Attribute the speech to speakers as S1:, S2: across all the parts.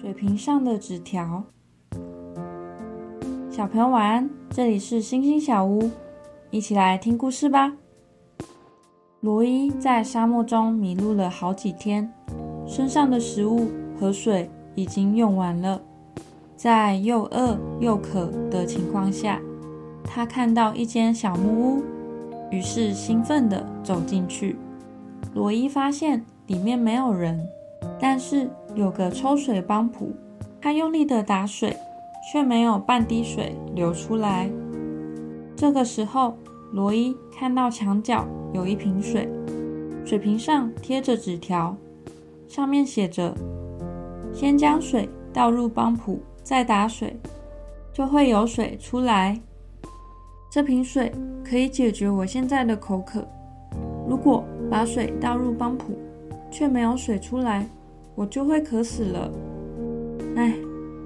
S1: 水瓶上的纸条。小朋友晚安，这里是星星小屋，一起来听故事吧。罗伊在沙漠中迷路了好几天，身上的食物和水已经用完了。在又饿又渴的情况下，他看到一间小木屋，于是兴奋地走进去。罗伊发现里面没有人。但是有个抽水帮浦，他用力的打水，却没有半滴水流出来。这个时候，罗伊看到墙角有一瓶水，水瓶上贴着纸条，上面写着：“先将水倒入帮浦，再打水，就会有水出来。这瓶水可以解决我现在的口渴。如果把水倒入帮浦，却没有水出来。”我就会渴死了，唉，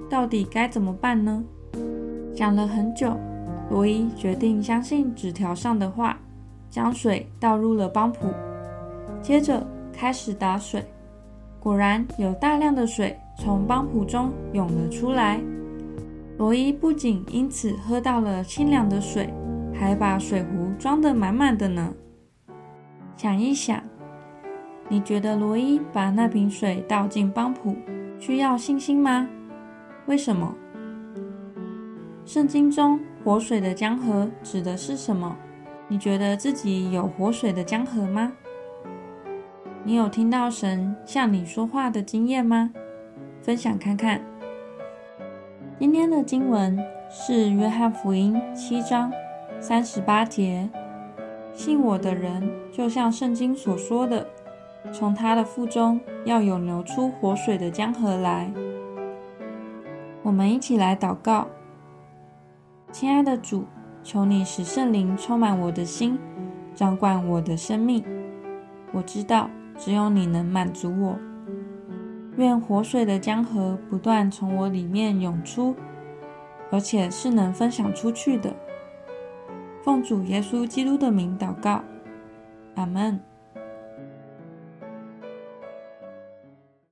S1: 到底该怎么办呢？想了很久，罗伊决定相信纸条上的话，将水倒入了帮浦，接着开始打水。果然有大量的水从帮浦中涌了出来。罗伊不仅因此喝到了清凉的水，还把水壶装得满满的呢。想一想。你觉得罗伊把那瓶水倒进邦普需要信心吗？为什么？圣经中活水的江河指的是什么？你觉得自己有活水的江河吗？你有听到神向你说话的经验吗？分享看看。今天的经文是约翰福音七章三十八节：信我的人，就像圣经所说的。从他的腹中要有流出活水的江河来。我们一起来祷告，亲爱的主，求你使圣灵充满我的心，掌管我的生命。我知道只有你能满足我。愿活水的江河不断从我里面涌出，而且是能分享出去的。奉主耶稣基督的名祷告，阿门。